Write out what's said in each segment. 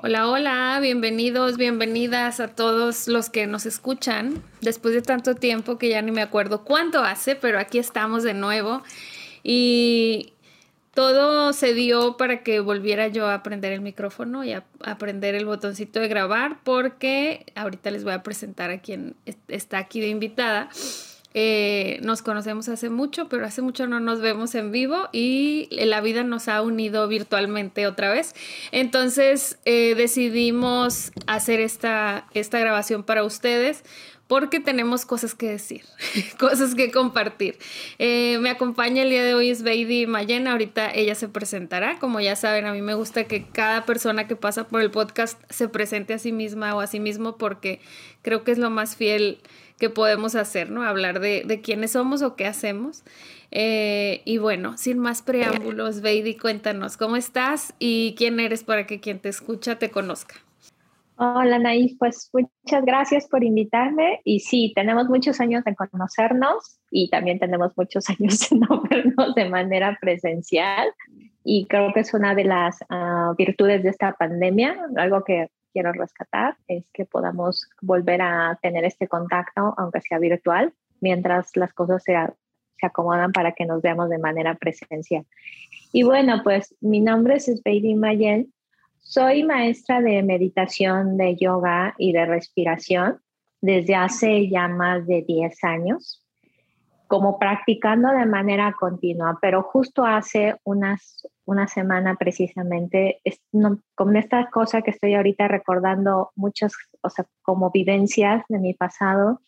Hola, hola, bienvenidos, bienvenidas a todos los que nos escuchan. Después de tanto tiempo que ya ni me acuerdo cuánto hace, pero aquí estamos de nuevo. Y todo se dio para que volviera yo a aprender el micrófono y a aprender el botoncito de grabar, porque ahorita les voy a presentar a quien está aquí de invitada. Eh, nos conocemos hace mucho, pero hace mucho no nos vemos en vivo y la vida nos ha unido virtualmente otra vez. Entonces eh, decidimos hacer esta, esta grabación para ustedes porque tenemos cosas que decir, cosas que compartir. Eh, me acompaña el día de hoy es Baby Mayena, ahorita ella se presentará. Como ya saben, a mí me gusta que cada persona que pasa por el podcast se presente a sí misma o a sí mismo porque creo que es lo más fiel que podemos hacer, ¿no? Hablar de, quiénes somos o qué hacemos. Eh, y bueno, sin más preámbulos, Baby, cuéntanos cómo estás y quién eres para que quien te escucha te conozca. Hola Naif, pues muchas gracias por invitarme y sí, tenemos muchos años de conocernos y también tenemos muchos años de no vernos de manera presencial y creo que es una de las ah, virtudes de esta pandemia, algo que quiero rescatar es que podamos volver a tener este contacto, aunque sea virtual, mientras las cosas se, se acomodan para que nos veamos de manera presencial. Y bueno, pues mi nombre es Baby Mayen. Soy maestra de meditación, de yoga y de respiración desde hace ya más de 10 años como practicando de manera continua, pero justo hace unas, una semana precisamente, con esta cosa que estoy ahorita recordando muchas, o sea, como vivencias de mi pasado,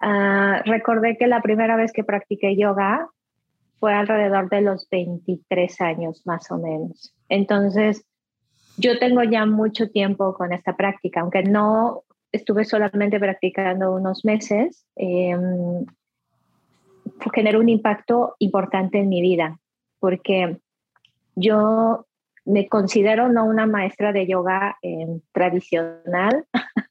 ah, recordé que la primera vez que practiqué yoga fue alrededor de los 23 años más o menos. Entonces, yo tengo ya mucho tiempo con esta práctica, aunque no estuve solamente practicando unos meses. Eh, generó un impacto importante en mi vida, porque yo me considero no una maestra de yoga eh, tradicional.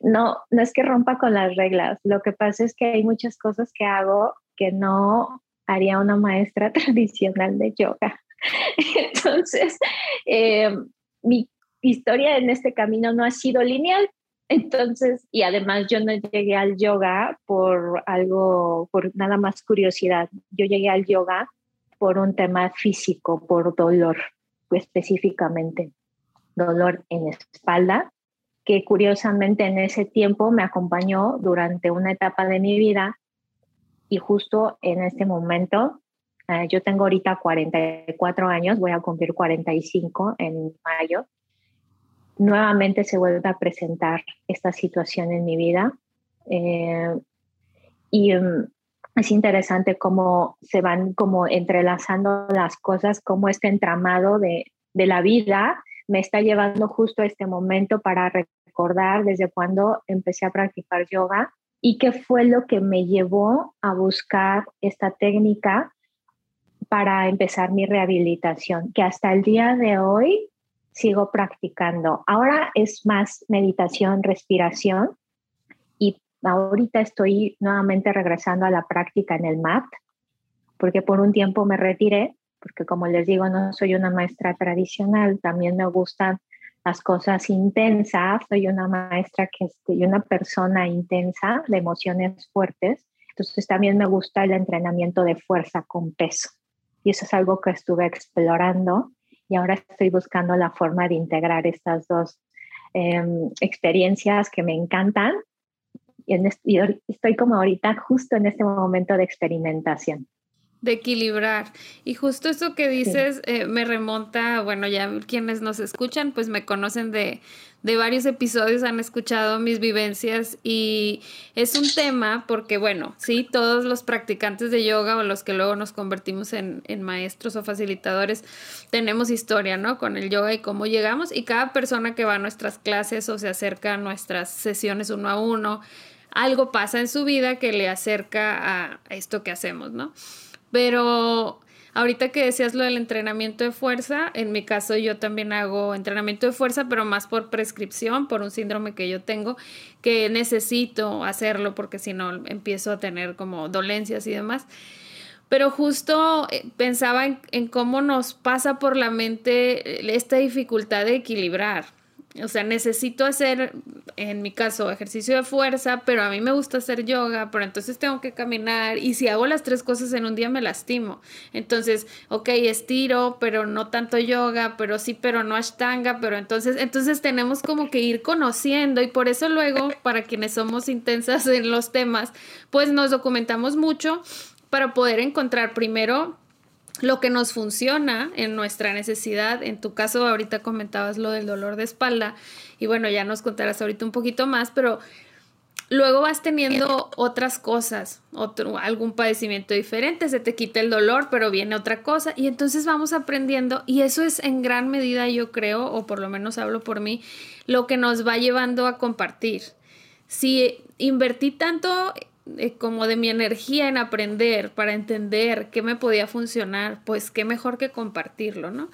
no, no es que rompa con las reglas. Lo que pasa es que hay muchas cosas que hago que no haría una maestra tradicional de yoga. Entonces, eh, mi historia en este camino no ha sido lineal, entonces, y además yo no llegué al yoga por algo, por nada más curiosidad. Yo llegué al yoga por un tema físico, por dolor, específicamente dolor en espalda, que curiosamente en ese tiempo me acompañó durante una etapa de mi vida y justo en este momento, eh, yo tengo ahorita 44 años, voy a cumplir 45 en mayo, nuevamente se vuelve a presentar esta situación en mi vida. Eh, y mm, es interesante cómo se van como entrelazando las cosas, cómo este entramado de, de la vida me está llevando justo a este momento para recordar desde cuando empecé a practicar yoga y qué fue lo que me llevó a buscar esta técnica para empezar mi rehabilitación, que hasta el día de hoy sigo practicando. Ahora es más meditación, respiración ahorita estoy nuevamente regresando a la práctica en el mat, porque por un tiempo me retiré, porque como les digo, no soy una maestra tradicional, también me gustan las cosas intensas, soy una maestra que soy una persona intensa de emociones fuertes, entonces también me gusta el entrenamiento de fuerza con peso. Y eso es algo que estuve explorando y ahora estoy buscando la forma de integrar estas dos em, experiencias que me encantan y, estoy como ahorita justo en este momento de experimentación. de equilibrar. Y justo eso que dices eh, me remonta, bueno, ya quienes nos escuchan, pues me conocen de, de varios episodios, han escuchado mis vivencias y es un tema porque, bueno, sí, todos los practicantes de yoga o los que luego nos convertimos en, en maestros o facilitadores, tenemos historia, ¿no? Con el yoga y cómo llegamos y cada persona que va a nuestras clases o se acerca a nuestras sesiones uno a uno, algo pasa en su vida que le acerca a esto que hacemos, ¿no? Pero ahorita que decías lo del entrenamiento de fuerza, en mi caso yo también hago entrenamiento de fuerza, pero más por prescripción, por un síndrome que yo tengo, que necesito hacerlo porque si no empiezo a tener como dolencias y demás. Pero justo eh, pensaba en, cómo nos pasa por la mente esta dificultad de equilibrar. O sea, necesito hacer, en mi caso, ejercicio de fuerza, pero a mí me gusta hacer yoga, pero entonces tengo que caminar y si hago las tres cosas en un día me lastimo. Entonces, ok, estiro, pero no tanto yoga, pero sí, pero no ashtanga, pero entonces, entonces tenemos como que ir conociendo y por eso luego, para quienes somos intensas en los temas, pues nos documentamos mucho para poder encontrar primero lo que nos funciona en nuestra necesidad. En tu caso, ahorita comentabas lo del dolor de espalda y bueno, ya nos contarás ahorita un poquito más, pero luego vas teniendo otras cosas, algún padecimiento diferente, se te quita el dolor, pero viene otra cosa y entonces vamos aprendiendo y eso es en gran medida, yo creo, o por lo menos hablo por mí, lo que nos va llevando a compartir. Si invertí tanto eh, como de mi energía en aprender para entender qué me podía funcionar, pues qué mejor que compartirlo, ¿no?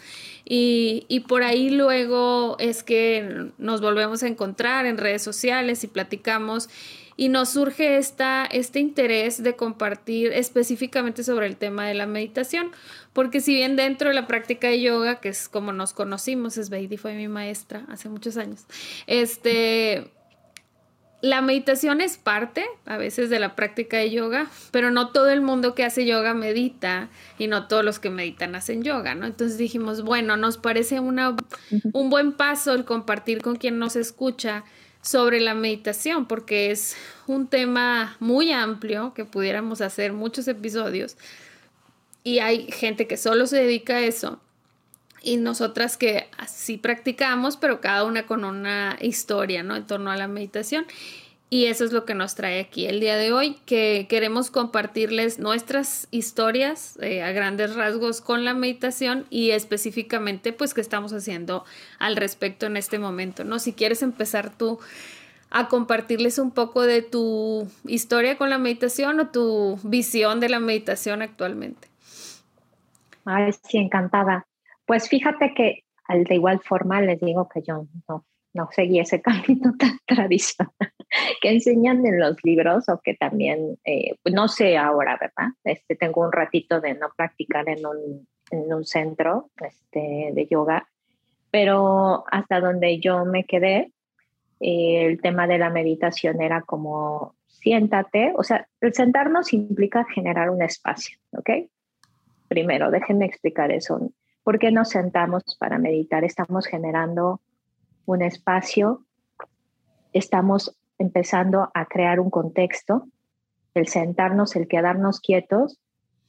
Y, y, por ahí luego es que nos volvemos a encontrar en redes sociales y platicamos y nos surge esta, este interés de compartir específicamente sobre el tema de la meditación, porque si bien dentro de la práctica de yoga, que es como nos conocimos, es Beidi fue mi maestra hace muchos años, este la meditación es parte a veces de la práctica de yoga, pero no todo el mundo que hace yoga medita y no todos los que meditan hacen yoga, ¿no? Entonces dijimos, bueno, nos parece una, un buen paso el compartir con quien nos escucha sobre la meditación, porque es un tema muy amplio que pudiéramos hacer muchos episodios y hay gente que solo se dedica a eso y nosotras que así practicamos, pero cada una con una historia, ¿no? En torno a la meditación. Y eso es lo que nos trae aquí el día de hoy, que queremos compartirles nuestras historias eh, a grandes rasgos con la meditación y específicamente pues qué estamos haciendo al respecto en este momento, ¿no? Si quieres empezar tú a compartirles un poco de tu historia con la meditación o tu visión de la meditación actualmente. Ay, sí, encantada. Pues fíjate que de igual forma les digo que yo no, no seguí ese camino tan tradicional que enseñan en los libros o que también, eh, no sé ahora, ¿verdad? Este, tengo un ratito de no practicar en un, en un centro este, de yoga, pero hasta donde yo me quedé, eh, el tema de la meditación era como siéntate, o sea, el sentarnos implica generar un espacio, ¿ok? Primero, déjenme explicar eso. ¿Por qué nos sentamos para meditar? Estamos generando un espacio, estamos empezando a crear un contexto, el sentarnos, el quedarnos quietos,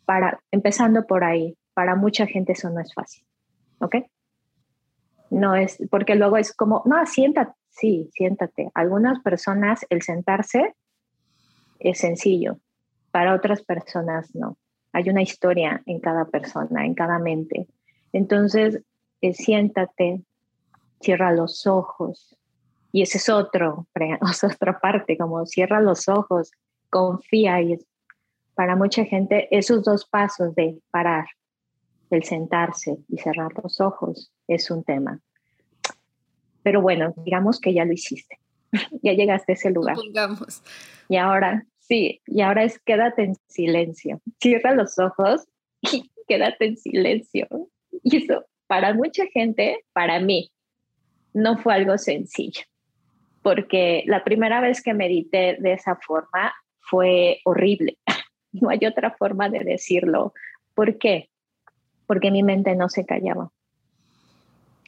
para, empezando por ahí, para mucha gente eso no es fácil, ¿ok? No es, porque luego es como, no, siéntate, sí, siéntate. Algunas personas el sentarse es sencillo, para otras personas no. Hay una historia en cada persona, en cada mente. Entonces, eh, siéntate, cierra los ojos. Y ese es otro, es otra parte, como cierra los ojos, confía. Y para mucha gente, esos dos pasos de parar, el sentarse y cerrar los ojos, es un tema. Pero bueno, digamos que ya lo hiciste. ya llegaste a ese lugar. Y ahora, sí, y ahora es quédate en silencio. Cierra los ojos y quédate en silencio. Y eso, para mucha gente, para mí, no fue algo sencillo, porque la primera vez que medité de esa forma fue horrible. No hay otra forma de decirlo. ¿Por qué? Porque mi mente no se callaba.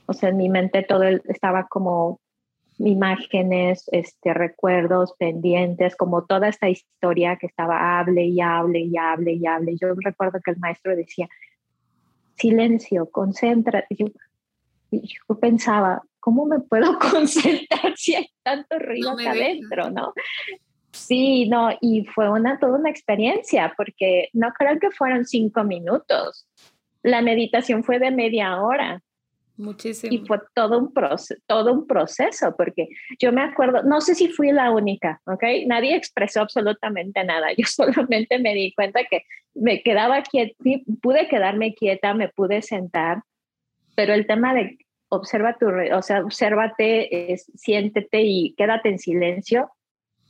O sea, en mi mente todo estaba como imágenes, este, recuerdos pendientes, como toda esta historia que estaba hable y hable y hable y hable. Yo recuerdo que el maestro decía, silencio, concentra. Yo, yo pensaba, ¿cómo me puedo concentrar si hay tanto ruido acá adentro, no? Sí, no, y fue una, toda una experiencia, porque no creo que fueron cinco minutos. La meditación fue de media hora. Muchísimo. Y fue todo un, proceso, todo un proceso, porque yo me acuerdo, no sé si fui la única, ¿ok? Nadie expresó absolutamente nada. Yo solamente me di cuenta que me quedaba quieta, pude quedarme quieta, me pude sentar, pero el tema de observa tu, o sea, obsérvate, siéntete y quédate en silencio,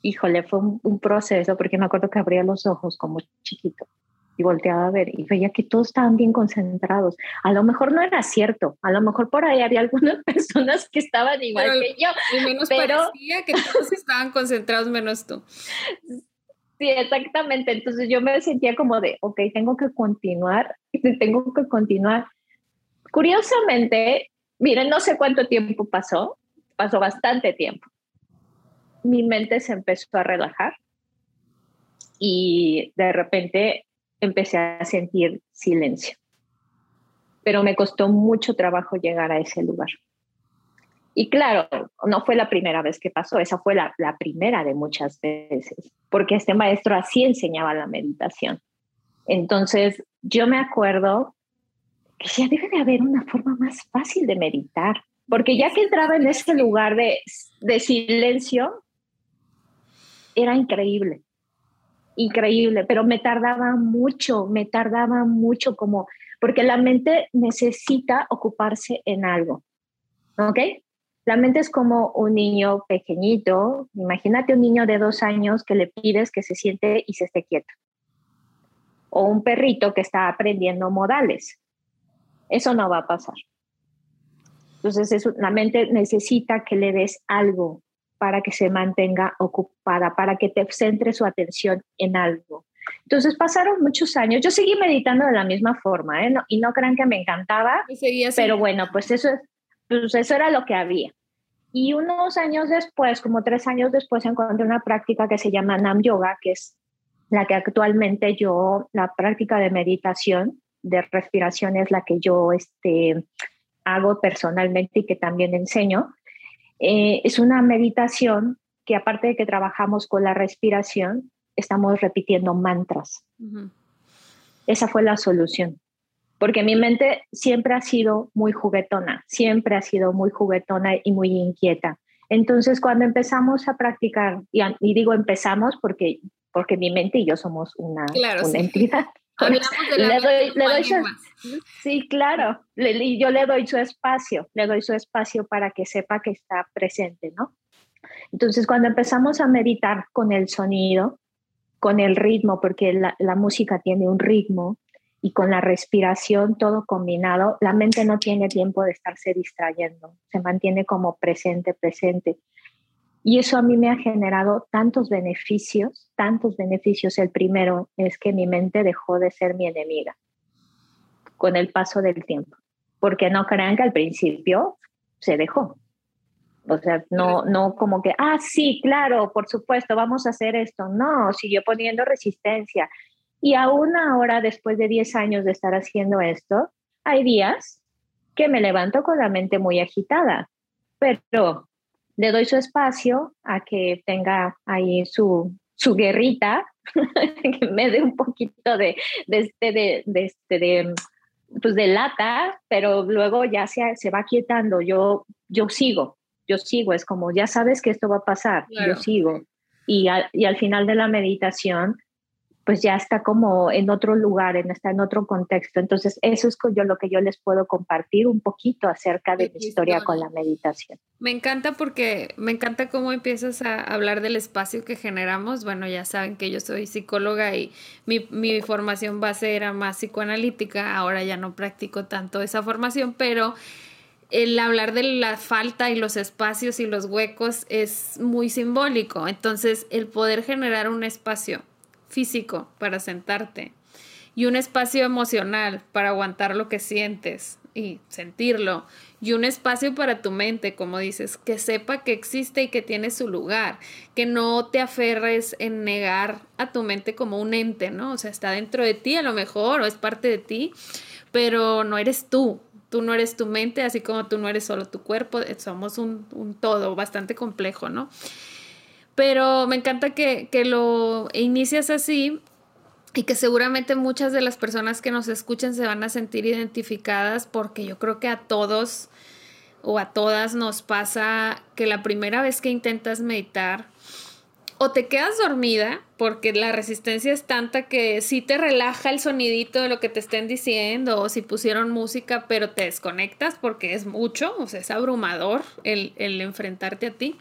híjole, fue un, proceso, porque me acuerdo que abría los ojos como chiquito y volteaba a ver y veía que todos estaban bien concentrados. A lo mejor no era cierto, a lo mejor por ahí había algunas personas que estaban igual que yo. Y menos pero... parecía que todos estaban concentrados menos tú. Sí, exactamente. Entonces yo me sentía como de, ok, tengo que continuar, tengo que continuar. Curiosamente, miren, no sé cuánto tiempo pasó, pasó bastante tiempo mi mente se empezó a relajar y de repente empecé a sentir silencio. Pero me costó mucho trabajo llegar a ese lugar. Y claro, no fue la primera vez que pasó, esa fue la, primera de muchas veces, porque este maestro así enseñaba la meditación. Entonces, yo me acuerdo que ya debe de haber una forma más fácil de meditar, porque ya que entraba en ese lugar de, de silencio, era increíble, increíble, pero me tardaba mucho, me tardaba mucho como, porque la mente necesita ocuparse en algo, ¿ok? La mente es como un niño pequeñito, imagínate un niño de dos años que le pides que se siente y se esté quieto, o un perrito que está aprendiendo modales. Eso no va a pasar. Entonces, la mente necesita que le des algo, para que se mantenga ocupada, para que te centre su atención en algo. Entonces pasaron muchos años. Yo seguí meditando de la misma forma, ¿eh? y no crean que me encantaba, pero bueno, pues eso, pues eso era lo que había. Y unos años después, como tres años después, encontré una práctica que se llama Nam Yoga, que es la que actualmente yo, la práctica de meditación, de respiración es la que yo este, hago personalmente y que también enseño. Eh, es una meditación que aparte de que trabajamos con la respiración, estamos repitiendo mantras. Esa fue la solución. Porque mi mente siempre ha sido muy juguetona, siempre ha sido muy juguetona y muy inquieta. Entonces, cuando empezamos a practicar, y, digo empezamos porque, porque mi mente y yo somos una, una entidad, le doy, le doy su, sí, claro, y yo le doy su espacio, le doy su espacio para que sepa que está presente, ¿no? Entonces, cuando empezamos a meditar con el sonido, con el ritmo, porque la, la música tiene un ritmo, y con la respiración todo combinado, la mente no tiene tiempo de estarse distrayendo, se mantiene como presente, presente. Y eso a mí me ha generado tantos beneficios, tantos beneficios. El primero es que mi mente dejó de ser mi enemiga con el paso del tiempo, porque no crean que al principio se dejó. O sea, no, no como que, ah, sí, claro, por supuesto, vamos a hacer esto. No, siguió poniendo resistencia. Y aún ahora, después de 10 años de estar haciendo esto, hay días que me levanto con la mente muy agitada, pero le doy su espacio a que tenga ahí su, su guerrita, que me dé un poquito de, de, este, de, de, este, de, pues de lata, pero luego ya se, se va quietando. Yo, yo sigo, yo sigo, es como, ya sabes que esto va a pasar, yo sigo. Y, y al final de la meditación, pues ya está como en otro lugar, en, está en otro contexto. Entonces, eso es yo lo que yo les puedo compartir un poquito acerca de mi historia con la meditación. Me encanta porque me encanta cómo empiezas a hablar del espacio que generamos. Bueno, ya saben que yo soy psicóloga y mi, mi formación base era más psicoanalítica, ahora ya no practico tanto esa formación, pero el hablar de la falta y los espacios y los huecos es muy simbólico. Entonces, el poder generar un espacio físico para sentarte y un espacio emocional para aguantar lo que sientes y sentirlo y un espacio para tu mente, como dices, que sepa que existe y que tiene su lugar, que no te aferres en negar a tu mente como un ente, ¿no? O sea, está dentro de ti a lo mejor o es parte de ti, pero no eres tú, tú no eres tu mente, así como tú no eres solo tu cuerpo, somos un, un todo bastante complejo, ¿no? Pero me encanta que, que, lo inicias así y que seguramente muchas de las personas que nos escuchen se van a sentir identificadas porque yo creo que a todos o a todas nos pasa que la primera vez que intentas meditar o te quedas dormida porque la resistencia es tanta que sí te relaja el sonidito de lo que te estén diciendo o si pusieron música pero te desconectas porque es mucho, o sea, es abrumador el, el enfrentarte a ti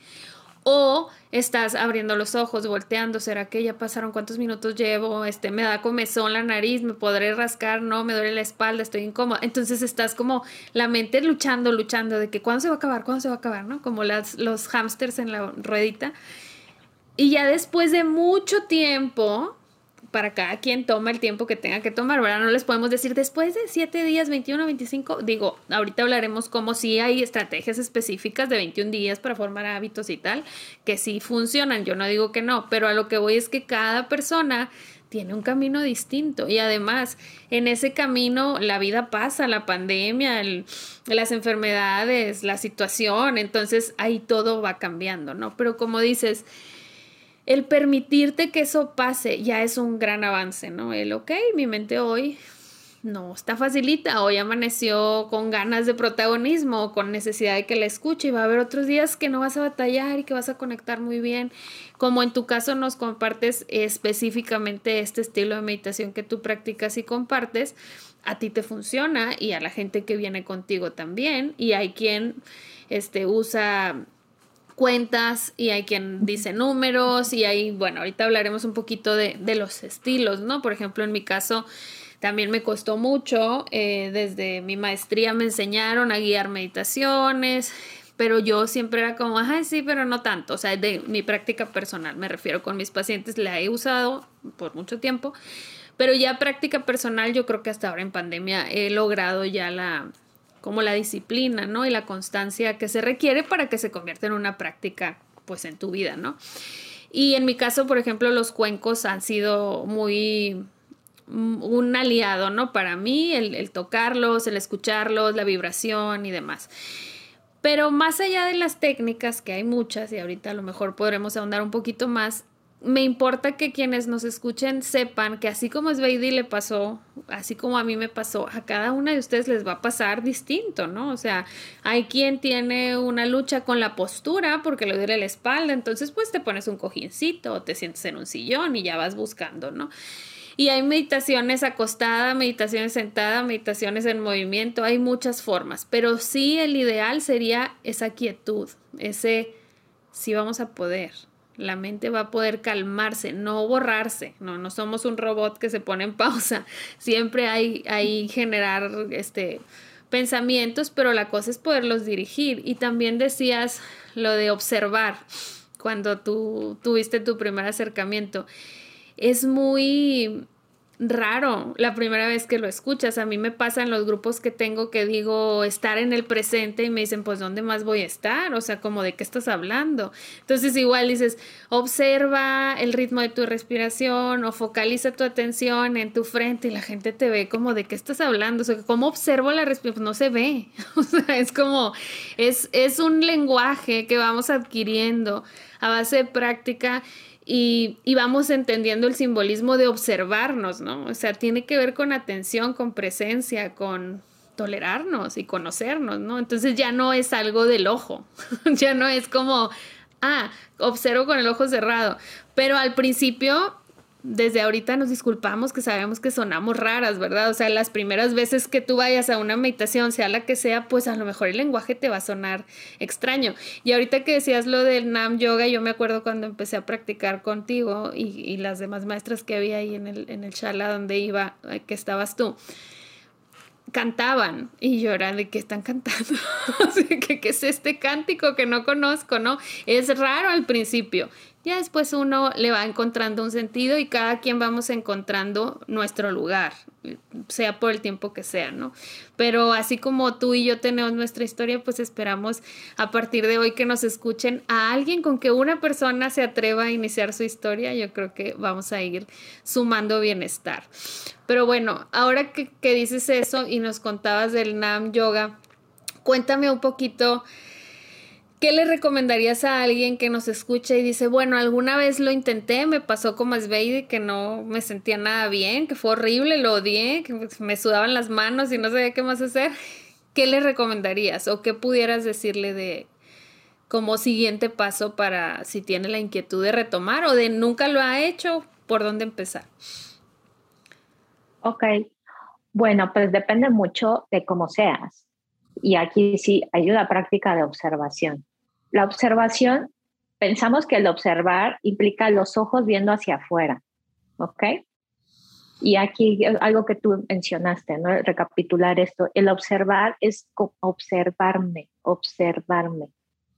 o estás abriendo los ojos, volteando, ¿será que ya pasaron cuántos minutos llevo? Este, me da comezón la nariz, me podré rascar, no, me duele la espalda, estoy incómoda. Entonces estás como la mente luchando, luchando de que cuándo se va a acabar, cuándo se va a acabar, ¿no? Como las, los hámsters en la ruedita. Y ya después de mucho tiempo, para cada quien toma el tiempo que tenga que tomar, ¿verdad? No les podemos decir después de 7 días, 21, 25, digo, ahorita hablaremos como si hay estrategias específicas de 21 días para formar hábitos y tal, que sí funcionan, yo no digo que no, pero a lo que voy es que cada persona tiene un camino distinto y además en ese camino la vida pasa, la pandemia, las enfermedades, la situación, entonces ahí todo va cambiando, ¿no? Pero como dices, el permitirte que eso pase ya es un gran avance, ¿no? El, ok, mi mente hoy no está facilita, hoy amaneció con ganas de protagonismo, con necesidad de que la escuche y va a haber otros días que no vas a batallar y que vas a conectar muy bien. Como en tu caso nos compartes específicamente este estilo de meditación que tú practicas y compartes, a ti te funciona y a la gente que viene contigo también y hay quien este usa cuentas y hay quien dice números y hay, bueno, ahorita hablaremos un poquito de, los estilos, ¿no? Por ejemplo, en mi caso también me costó mucho, eh, desde mi maestría me enseñaron a guiar meditaciones, pero yo siempre era como, ay, sí, pero no tanto, o sea, de mi práctica personal, me refiero con mis pacientes, la he usado por mucho tiempo, pero ya práctica personal, yo creo que hasta ahora en pandemia he logrado ya la, como la disciplina, ¿no? Y la constancia que se requiere para que se convierta en una práctica, pues, en tu vida, ¿no? Y en mi caso, por ejemplo, los cuencos han sido muy mm, un aliado, ¿no? Para mí, el, el tocarlos, el escucharlos, la vibración y demás. Pero más allá de las técnicas, que hay muchas, y ahorita a lo mejor podremos ahondar un poquito más, me importa que quienes nos escuchen sepan que así como a Sveidi le pasó, así como a mí me pasó, a cada una de ustedes les va a pasar distinto, ¿no? O sea, hay quien tiene una lucha con la postura porque le duele la espalda, entonces pues te pones un cojincito o te sientes en un sillón y ya vas buscando, ¿no? Y hay meditaciones acostada, meditaciones sentada, meditaciones en movimiento, hay muchas formas, pero sí el ideal sería esa quietud, ese sí vamos a poder, la mente va a poder calmarse, no borrarse. No, no somos un robot que se pone en pausa. Siempre hay, hay generar este, pensamientos, pero la cosa es poderlos dirigir. Y también decías lo de observar cuando tú tuviste tu primer acercamiento. Es muy raro la primera vez que lo escuchas. A mí me pasa en los grupos que tengo que digo estar en el presente y me dicen, pues, ¿dónde más voy a estar? O sea, como de qué estás hablando. Entonces, igual dices, observa el ritmo de tu respiración o focaliza tu atención en tu frente y la gente te ve como de qué estás hablando. O sea, ¿cómo observo la respiración? No se ve. O sea, es como, es, es un lenguaje que vamos adquiriendo a base de práctica y, vamos entendiendo el simbolismo de observarnos, ¿no? O sea, tiene que ver con atención, con presencia, con tolerarnos y conocernos, ¿no? Entonces ya no es algo del ojo, ya no es como, ah, observo con el ojo cerrado, pero al principio desde ahorita nos disculpamos que sabemos que sonamos raras, ¿verdad? O sea, las primeras veces que tú vayas a una meditación, sea la que sea, pues a lo mejor el lenguaje te va a sonar extraño. Y ahorita que decías lo del Nam Yoga, yo me acuerdo cuando empecé a practicar contigo y, las demás maestras que había ahí en el, en el shala donde iba, eh, que estabas tú cantaban y yo de que están cantando, ¿Qué, ¿qué es este cántico que no conozco, no? Es raro al principio, Ya después uno le va encontrando un sentido y cada quien vamos encontrando nuestro lugar, sea por el tiempo que sea, ¿no? Pero así como tú y yo tenemos nuestra historia, pues esperamos a partir de hoy que nos escuchen a alguien con que una persona se atreva a iniciar su historia, yo creo que vamos a ir sumando bienestar. Pero bueno, ahora que, que dices eso y nos contabas del Nam Yoga, cuéntame un poquito ¿Qué le recomendarías a alguien que nos escucha y dice, bueno, alguna vez lo intenté, me pasó como Sveidi, que no me sentía nada bien, que fue horrible, lo odié, que me sudaban las manos y no sabía qué más hacer? ¿Qué le recomendarías o qué pudieras decirle de como siguiente paso para si tiene la inquietud de retomar o de nunca lo ha hecho, por dónde empezar? Ok, bueno, pues depende mucho de cómo seas. Y aquí sí hay una práctica de observación. La observación, pensamos que el observar implica los ojos viendo hacia afuera, ¿ok? Y aquí algo que tú mencionaste, ¿no? Recapitular esto, el observar es observarme, observarme,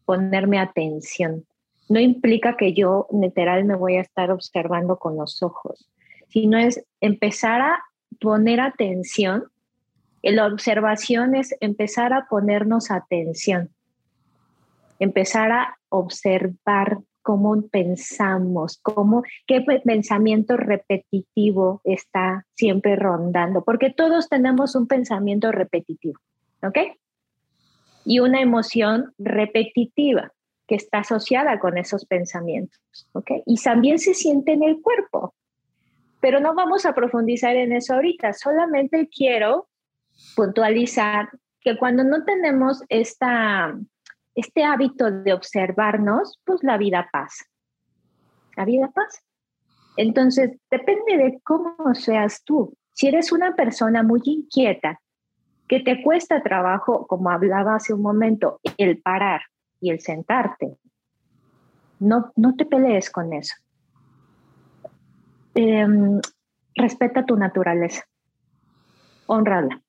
ponerme atención. No implica que yo literal me voy a estar observando con los ojos, sino es empezar a poner atención. La observación es empezar a ponernos atención empezar a observar cómo pensamos, cómo, qué pensamiento repetitivo está siempre rondando, porque todos tenemos un pensamiento repetitivo, ¿ok? Y una emoción repetitiva que está asociada con esos pensamientos, ¿ok? Y también se siente en el cuerpo, pero no vamos a profundizar en eso ahorita, solamente quiero puntualizar que cuando no tenemos esta este hábito de observarnos, pues la vida pasa. La vida pasa. Entonces, depende de cómo seas tú. Si eres una persona muy inquieta, que te cuesta trabajo, como hablaba hace un momento, el parar y el sentarte, no, no te pelees con eso. Em, respeta tu naturaleza. Honrala.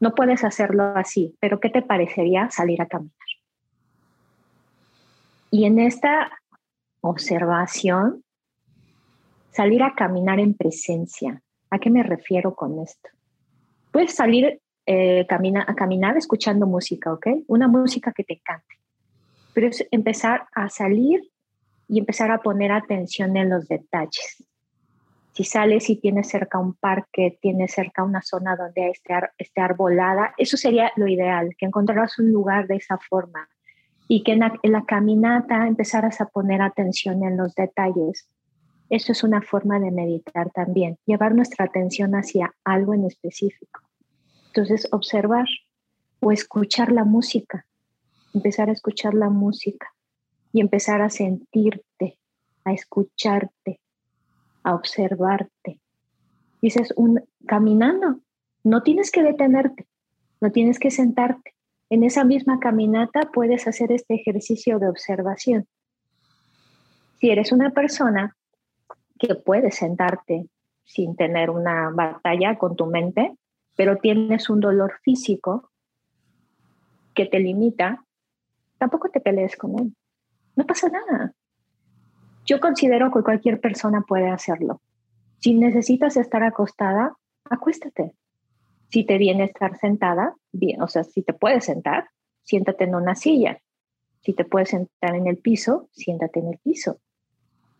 No puedes hacerlo así, pero ¿qué te parecería salir a caminar? Y en esta observación, salir a caminar en presencia. ¿A qué me refiero con esto? Puedes salir eh, a caminar escuchando música, ¿ok? Una música que te encante. Pero es empezar a salir y empezar a poner atención en los detalles. Si sales y tienes cerca un parque, tienes cerca una zona donde esté, esté arbolada, eso sería lo ideal, que encontraras un lugar de esa forma y que en la, caminata empezaras a poner atención en los detalles. Eso es una forma de meditar también, llevar nuestra atención hacia algo en específico. Entonces, observar o escuchar la música, empezar a escuchar la música y empezar a sentirte, a escucharte, a observarte. Dices, un, caminando, no tienes que detenerte, no tienes que sentarte, en esa misma caminata puedes hacer este ejercicio de observación. Si eres una persona que puedes sentarte sin tener una batalla con tu mente, pero tienes un dolor físico que te limita, tampoco te pelees con él. No pasa nada. Yo considero que cualquier persona puede hacerlo. Si necesitas estar acostada, acuéstate. Si te viene estar sentada, bien, o sea, si te puedes sentar, siéntate en una silla. Si te puedes sentar en el piso, siéntate en el piso.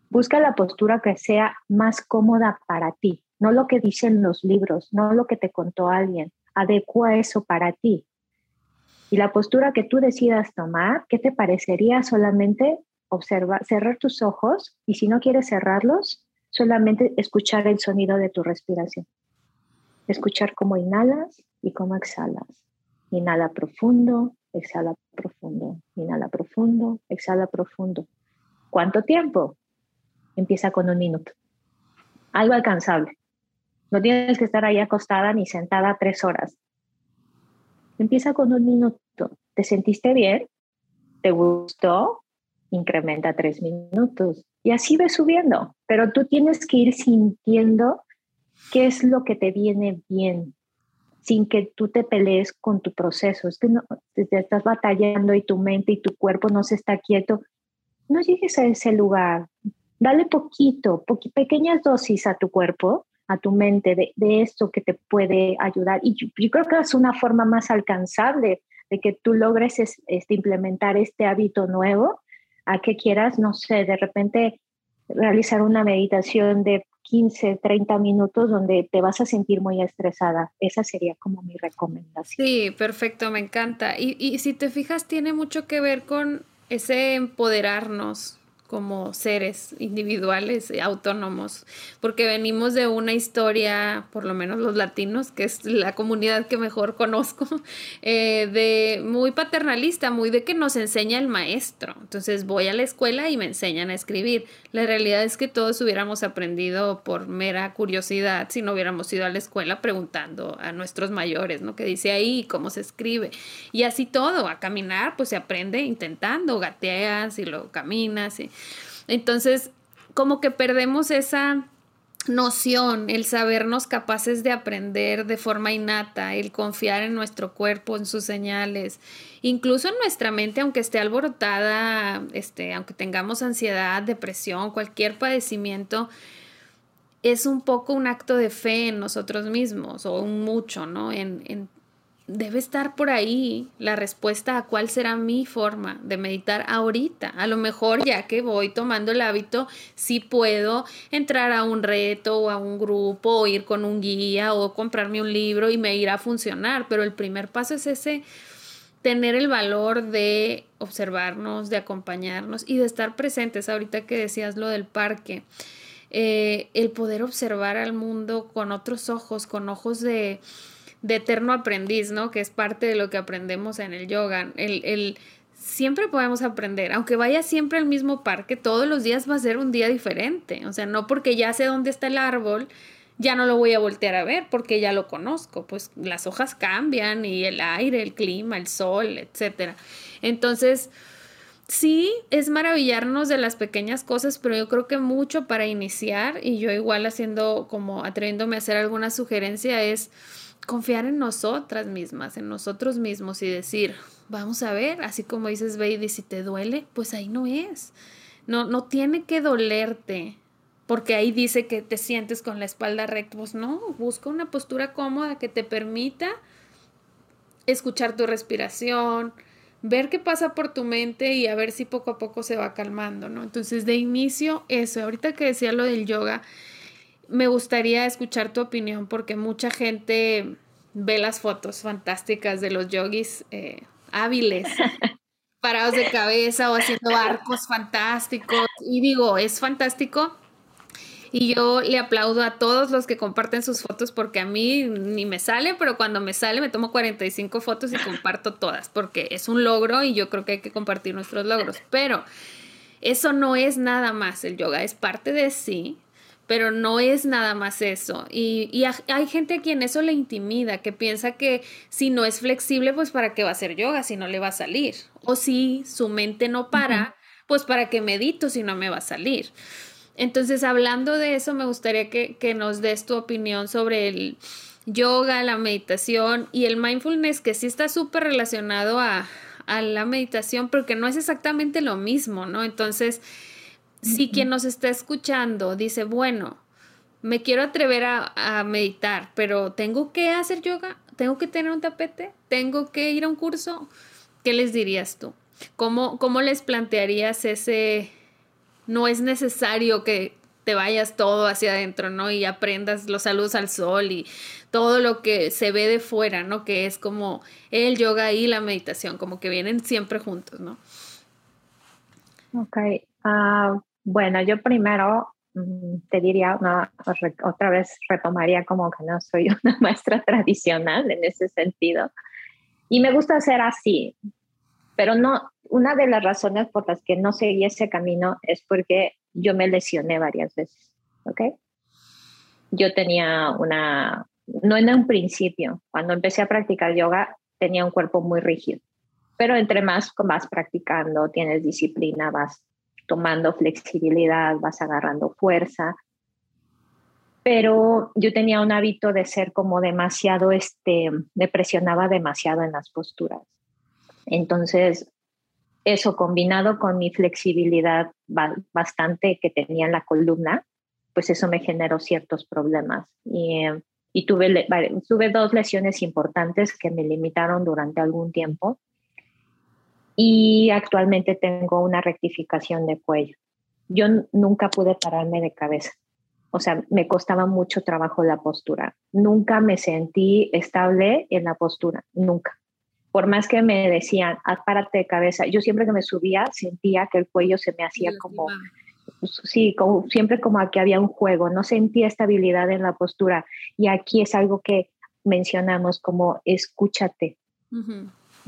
Busca la postura que sea más cómoda para ti, no lo que dicen los libros, no lo que te contó alguien. Adecua eso para ti. Y la postura que tú decidas tomar, ¿qué te parecería solamente observar, cerrar tus ojos y si no quieres cerrarlos, solamente escuchar el sonido de tu respiración? Escuchar cómo inhalas y cómo exhalas. Inhala profundo, exhala profundo, inhala profundo, exhala profundo. ¿Cuánto tiempo? Empieza con un minuto. Algo alcanzable. No tienes que estar ahí acostada ni sentada tres horas. Empieza con un minuto. ¿Te sentiste bien? ¿Te gustó? Incrementa tres minutos. Y así ves subiendo. Pero tú tienes que ir sintiendo qué es lo que te viene bien, sin que tú te pelees con tu proceso. Es que no, te estás batallando y tu mente y tu cuerpo no se está quieto. no llegues a ese lugar. Dale poquito, pequeñas dosis a tu cuerpo, a tu mente de, esto que te puede ayudar. Y yo, creo que es una forma más alcanzable de que tú logres este, implementar este hábito nuevo a que quieras, no sé, de repente realizar una meditación de 15, 30 minutos donde te vas a sentir muy estresada. Esa sería como mi recomendación. Sí, perfecto, me encanta. Y, y si te fijas, tiene mucho que ver con ese empoderarnos, como seres individuales, autónomos, porque venimos de una historia, por lo menos los latinos, que es la comunidad que mejor conozco, eh, de muy paternalista, muy de que nos enseña el maestro. Entonces voy a la escuela y me enseñan a escribir. La realidad es que todos hubiéramos aprendido por mera curiosidad si no hubiéramos ido a la escuela preguntando a nuestros mayores, ¿no? ¿Qué dice ahí? ¿Cómo se escribe? Y así todo, a caminar, pues se aprende intentando, gateas y luego caminas. Y, entonces, como que perdemos esa noción, el sabernos capaces de aprender de forma innata, el confiar en nuestro cuerpo, en sus señales, incluso en nuestra mente, aunque esté alborotada, este, aunque tengamos ansiedad, depresión, cualquier padecimiento, es un poco un acto de fe en nosotros mismos, o un mucho, ¿no? En, en debe estar por ahí la respuesta a cuál será mi forma de meditar ahorita. A lo mejor ya que voy tomando el hábito, sí puedo entrar a un reto o a un grupo o ir con un guía o comprarme un libro y me irá a funcionar, pero el primer paso es ese tener el valor de observarnos, de acompañarnos y de estar presentes. Ahorita que decías lo del parque, eh, el poder observar al mundo con otros ojos, con ojos de de eterno aprendiz, ¿no? Que es parte de lo que aprendemos en el yoga. El, el, siempre podemos aprender, aunque vaya siempre al mismo parque, todos los días va a ser un día diferente. O sea, no porque ya sé dónde está el árbol, ya no lo voy a voltear a ver porque ya lo conozco. Pues las hojas cambian y el aire, el clima, el sol, etcétera. Entonces, sí, es maravillarnos de las pequeñas cosas, pero yo creo que mucho para iniciar, y yo igual haciendo como atreviéndome a hacer alguna sugerencia, es confiar en nosotras mismas, en nosotros mismos y decir, vamos a ver, así como dices, baby, si te duele, pues ahí no es. No, no tiene que dolerte, porque ahí dice que te sientes con la espalda recta. Pues no, busca una postura cómoda que te permita escuchar tu respiración, ver qué pasa por tu mente y a ver si poco a poco se va calmando, ¿no? Entonces, de inicio, eso, ahorita que decía lo del yoga, me gustaría escuchar tu opinión porque mucha gente ve las fotos fantásticas de los yogis eh, hábiles, parados de cabeza o haciendo arcos fantásticos. Y digo, es fantástico. Y yo le aplaudo a todos los que comparten sus fotos porque a mí ni me sale, pero cuando me sale me tomo 45 fotos y comparto todas porque es un logro y yo creo que hay que compartir nuestros logros. Pero eso no es nada más el yoga, es parte de sí, pero no es nada más eso. Y, hay gente a quien eso le intimida, que piensa que si no es flexible, pues para qué va a hacer yoga si no le va a salir. O si su mente no para, pues para qué medito si no me va a salir. Entonces, hablando de eso, me gustaría que, que nos des tu opinión sobre el yoga, la meditación y el mindfulness, que sí está súper relacionado a, a la meditación, porque no es exactamente lo mismo, ¿no? Entonces, si quien nos está escuchando dice, bueno, me quiero atrever a, meditar, pero tengo que hacer yoga, tengo que tener un tapete, tengo que ir a un curso, ¿qué les dirías tú? ¿Cómo, cómo les plantearías ese, no es necesario que te vayas todo hacia adentro, ¿no? Y aprendas los saludos al sol y todo lo que se ve de fuera, ¿no? Que es como el yoga y la meditación, como que vienen siempre juntos, ¿no? Ok, uh, bueno, yo primero mm, te diría, otra vez retomaría como que no soy una maestra tradicional en ese sentido. Y me gusta hacer así, pero no, una de las razones por las que no seguí ese camino es porque yo me lesioné varias veces, ¿ok? Yo tenía una, no en un principio, cuando empecé a practicar yoga, tenía un cuerpo muy rígido, pero entre más vas practicando, tienes disciplina, vas tomando flexibilidad, vas agarrando fuerza. Pero yo tenía un hábito de ser como demasiado, este, me presionaba demasiado en las posturas. Entonces, eso combinado con mi flexibilidad bastante que tenía en la columna, pues eso me generó ciertos problemas. Y, y tuve, tuve dos lesiones importantes que me limitaron durante algún tiempo. Y actualmente tengo una rectificación de cuello. Yo nunca pude pararme de cabeza. O sea, me costaba mucho trabajo la postura. Nunca me sentí estable en la postura, nunca. Por más que me decían, haz párate de cabeza, yo siempre que me subía sentía que el cuello se me hacía como, pues, sí, como, siempre como que había un juego, no sentía estabilidad en la postura. Y aquí es algo que mencionamos como escúchate.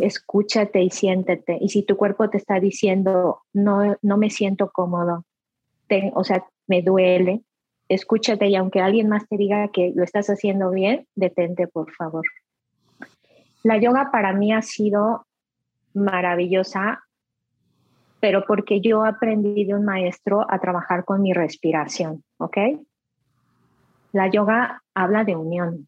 Escúchate y siéntete. Y si tu cuerpo te está diciendo, no, no me siento cómodo, o sea, me duele, escúchate y aunque alguien más te diga que lo estás haciendo bien, detente, por favor. La yoga para mí ha sido maravillosa, pero porque yo aprendí de un maestro a trabajar con mi respiración, ¿ok? La yoga habla de unión,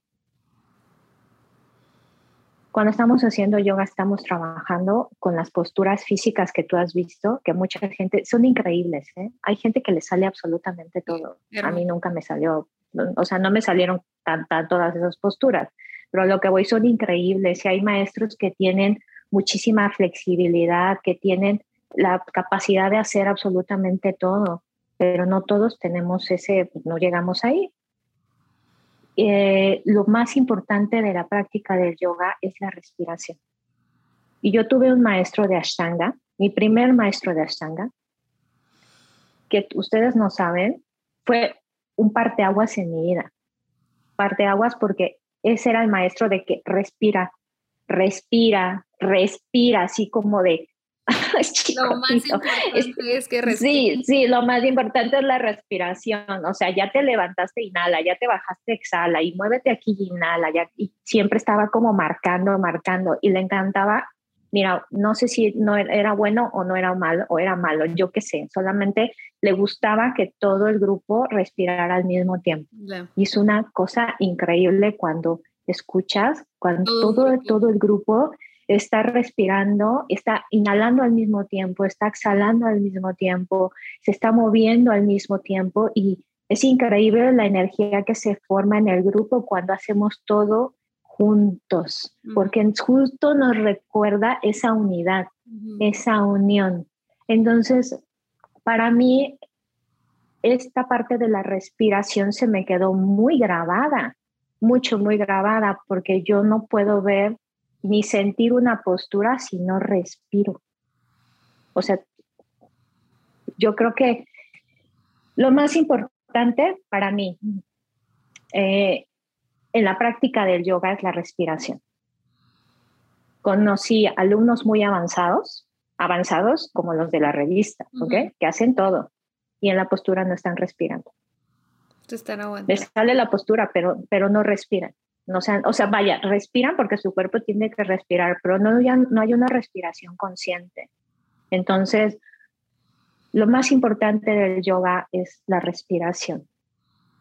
cuando estamos haciendo yoga estamos trabajando con las posturas físicas que tú has visto, que mucha gente, son increíbles. ¿eh? Hay gente que le sale absolutamente todo. A mí nunca me salió, o sea, no me salieron tan, todas esas posturas, pero lo que voy son increíbles. Y hay maestros que tienen muchísima flexibilidad, que tienen la capacidad de hacer absolutamente todo, pero no todos tenemos ese, no llegamos ahí. Eh, lo más importante de la práctica del yoga es la respiración. Y yo tuve un maestro de Ashtanga, mi primer maestro de Ashtanga, que ustedes no saben, fue un parteaguas en mi vida. Parteaguas porque ese era el maestro de que respira, respira, respira, así como de lo más importante es, que Sí, sí, lo más importante es la respiración. O sea, ya te levantaste, inhala, ya te bajaste, exhala y muévete aquí inhala. Ya, y siempre estaba como marcando, marcando. Y le encantaba, mira, no sé si no era bueno o no era malo, o era malo, yo qué sé. Solamente le gustaba que todo el grupo respirara al mismo tiempo. Y es una cosa increíble cuando escuchas, cuando todo, todo el grupo está respirando, está inhalando al mismo tiempo, está exhalando al mismo tiempo, se está moviendo al mismo tiempo y es increíble la energía que se forma en el grupo cuando hacemos todo juntos, porque justo nos recuerda esa unidad, esa unión. Entonces, para mí, esta parte de la respiración se me quedó muy grabada, mucho, muy grabada, porque yo no puedo ver ni sentir una postura si no respiro. O sea, yo creo que lo más importante para mí eh, en la práctica del yoga es la respiración. Conocí alumnos muy avanzados, avanzados como los de la revista, que hacen todo y en la postura no están respirando. Están Les sale la postura, pero, pero no respiran. No o sea, vaya, respiran porque su cuerpo tiene que respirar, pero no, ya, no hay una respiración consciente. Entonces, lo más importante del yoga es la respiración.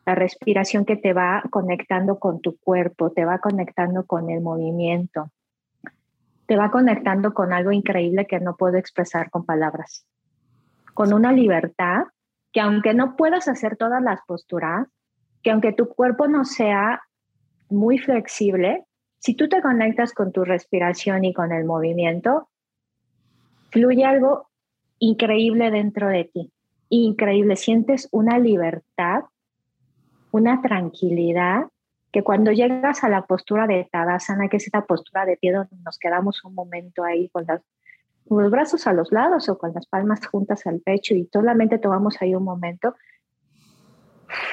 La respiración que te va conectando con tu cuerpo, te va conectando con el movimiento, te va conectando con algo increíble que no puedo expresar con palabras. Con una libertad que aunque no puedas hacer todas las posturas, que aunque tu cuerpo no sea muy flexible, si tú te conectas con tu respiración y con el movimiento, fluye algo increíble dentro de ti. Increíble, sientes una libertad, una tranquilidad que cuando llegas a la postura de Tadasana, que es esta postura de pie donde nos quedamos un momento ahí con, los brazos a los lados o con las palmas juntas al pecho y solamente tomamos ahí un momento,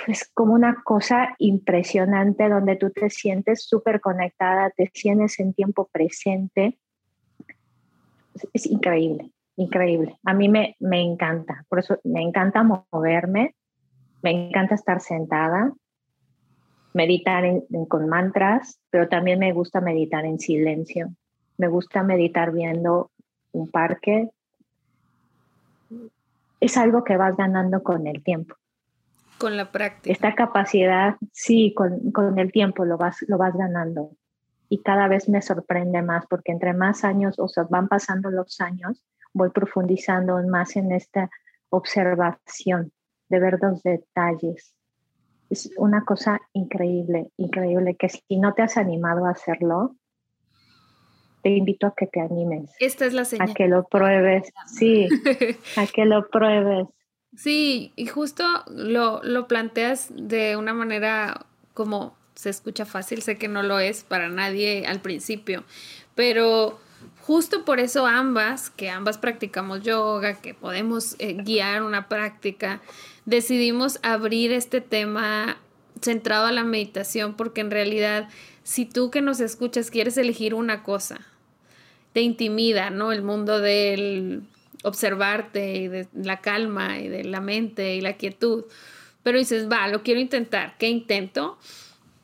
es como una cosa impresionante donde tú te sientes súper conectada, te sientes en tiempo presente. Es, increíble, increíble. A mí me, me encanta, por eso me encanta moverme, me encanta estar sentada, meditar con mantras, pero también me gusta meditar en silencio. Me gusta meditar viendo un parque. Es algo que vas ganando con el tiempo. Con la práctica. Esta capacidad, sí, con, con, el tiempo lo vas, lo vas ganando. Y cada vez me sorprende más porque entre más años, o sea, van pasando los años, voy profundizando más en esta observación, de ver los detalles. Es una cosa increíble, increíble, que si no te has animado a hacerlo, te invito a que te animes. Esta es la señal. A que lo pruebes, sí, a que lo pruebes. Sí, y justo lo, lo planteas de una manera como se escucha fácil, sé que no lo es para nadie al principio, pero justo por eso ambas, que ambas practicamos yoga, que podemos eh, guiar una práctica, decidimos abrir este tema centrado a la meditación porque en realidad si tú que nos escuchas quieres elegir una cosa, te intimida, ¿no? El mundo del observarte y de la calma y de la mente y la quietud. Pero dices, va, lo quiero intentar. ¿Qué intento?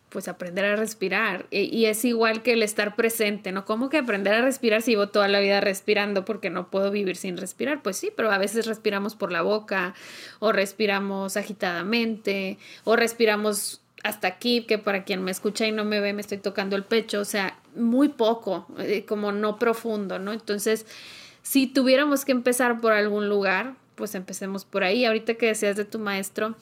Pues aprender a respirar. Y, es igual que el estar presente, ¿no? ¿Cómo que aprender a respirar si vivo toda la vida respirando porque no puedo vivir sin respirar? Pues sí, pero a veces respiramos por la boca o respiramos agitadamente o respiramos hasta aquí, que para quien me escucha y no me ve, me estoy tocando el pecho, o sea, muy poco, eh, como no profundo, ¿no? Entonces, si tuviéramos que empezar por algún lugar, pues empecemos por ahí. Ahorita que decías de tu maestro,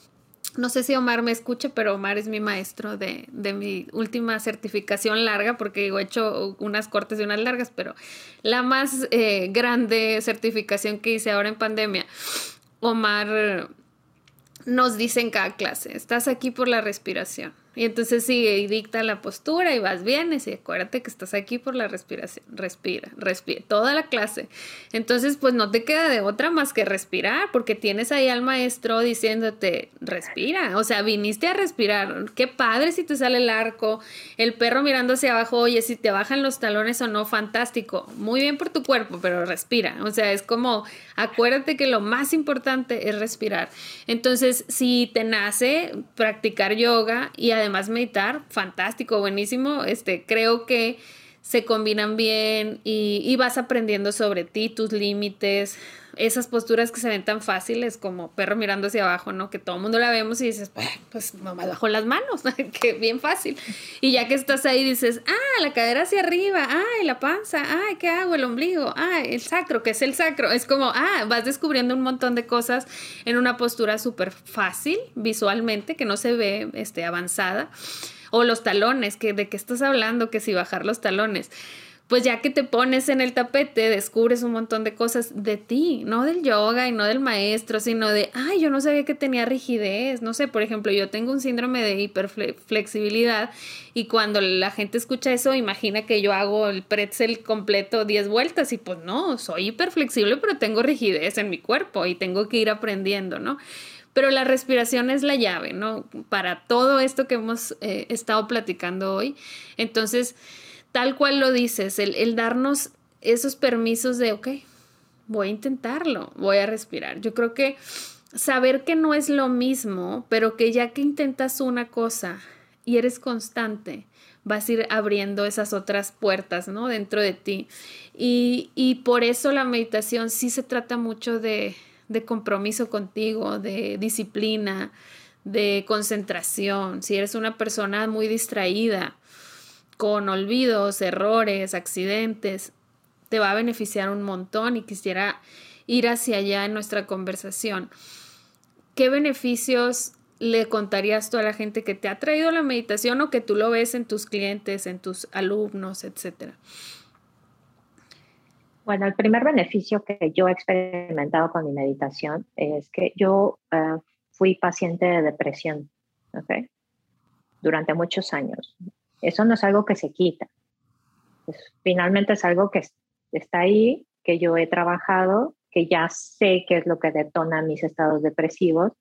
no sé si Omar me escucha, pero Omar es mi maestro de, mi última certificación larga, porque he hecho unas cortes y unas largas, pero la más eh, grande certificación que hice ahora en pandemia, Omar nos dice en cada clase, estás aquí por la respiración y entonces sigue dicta la postura y vas bien y acuérdate que estás aquí por la respiración. Respira, respira, toda la clase. Entonces, pues no te queda de otra más que respirar, porque tienes ahí al maestro diciéndote, respira. O sea, viniste a respirar. Qué padre si te sale el arco, el perro mirando hacia abajo, oye, si te bajan los talones o no, fantástico. Muy bien por tu cuerpo, pero respira. O sea, es como, acuérdate que lo más importante es respirar. Entonces, si te nace practicar yoga y además además meditar, fantástico, buenísimo. Este, creo que se combinan bien y, vas aprendiendo sobre ti, tus límites, esas posturas que se ven tan fáciles como perro mirando hacia abajo, ¿no? Que todo el mundo la vemos y dices, pues mamá bajo las manos, que bien fácil. Y ya que estás ahí dices, ah, la cadera hacia arriba, ay, la panza, ay, ¿qué hago? El ombligo, ay, el sacro, que es el sacro. Es como, ah, vas descubriendo un montón de cosas en una postura súper fácil visualmente, que no se ve este, avanzada. O los talones, que de qué estás hablando, que si bajar los talones. Pues ya que te pones en el tapete, descubres un montón de cosas de ti, no del yoga y no del maestro, sino de, ay, yo no sabía que tenía rigidez. No sé, por ejemplo, yo tengo un síndrome de hiperflexibilidad y cuando la gente escucha eso, imagina que yo hago el pretzel completo 10 vueltas y pues no, soy hiperflexible, pero tengo rigidez en mi cuerpo y tengo que ir aprendiendo, ¿no? Pero la respiración es la llave, ¿no? Para todo esto que hemos eh, estado platicando hoy. Entonces, tal cual lo dices, el, darnos esos permisos de, ok, voy a intentarlo, voy a respirar. Yo creo que saber que no es lo mismo, pero que ya que intentas una cosa y eres constante, vas a ir abriendo esas otras puertas, ¿no? Dentro de ti. Y, y por eso la meditación sí se trata mucho de, de compromiso contigo, de disciplina, de concentración. Si eres una persona muy distraída, con olvidos, errores, accidentes, te va a beneficiar un montón y quisiera ir hacia allá en nuestra conversación. ¿Qué beneficios le contarías tú a la gente que te ha traído la meditación o que tú lo ves en tus clientes, en tus alumnos, etcétera? Bueno, el primer beneficio que yo he experimentado con mi meditación es que yo eh, fui paciente de depresión durante muchos años. Eso no es algo que se quita. finalmente es algo que está ahí, que yo he trabajado, que ya sé qué es lo que detona mis estados depresivos.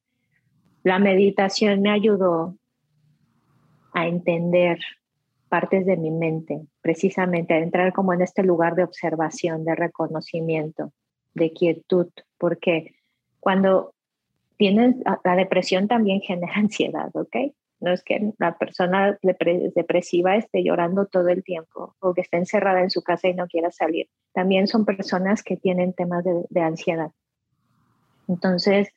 La meditación me ayudó a entender partes de mi mente, precisamente a entrar como en este lugar de observación, de reconocimiento, de quietud, porque cuando tienes la depresión también genera ansiedad, ¿ok? No es que la persona depresiva esté llorando todo el tiempo o que esté encerrada en su casa y no quiera salir. También son personas que tienen temas de, ansiedad. Entonces,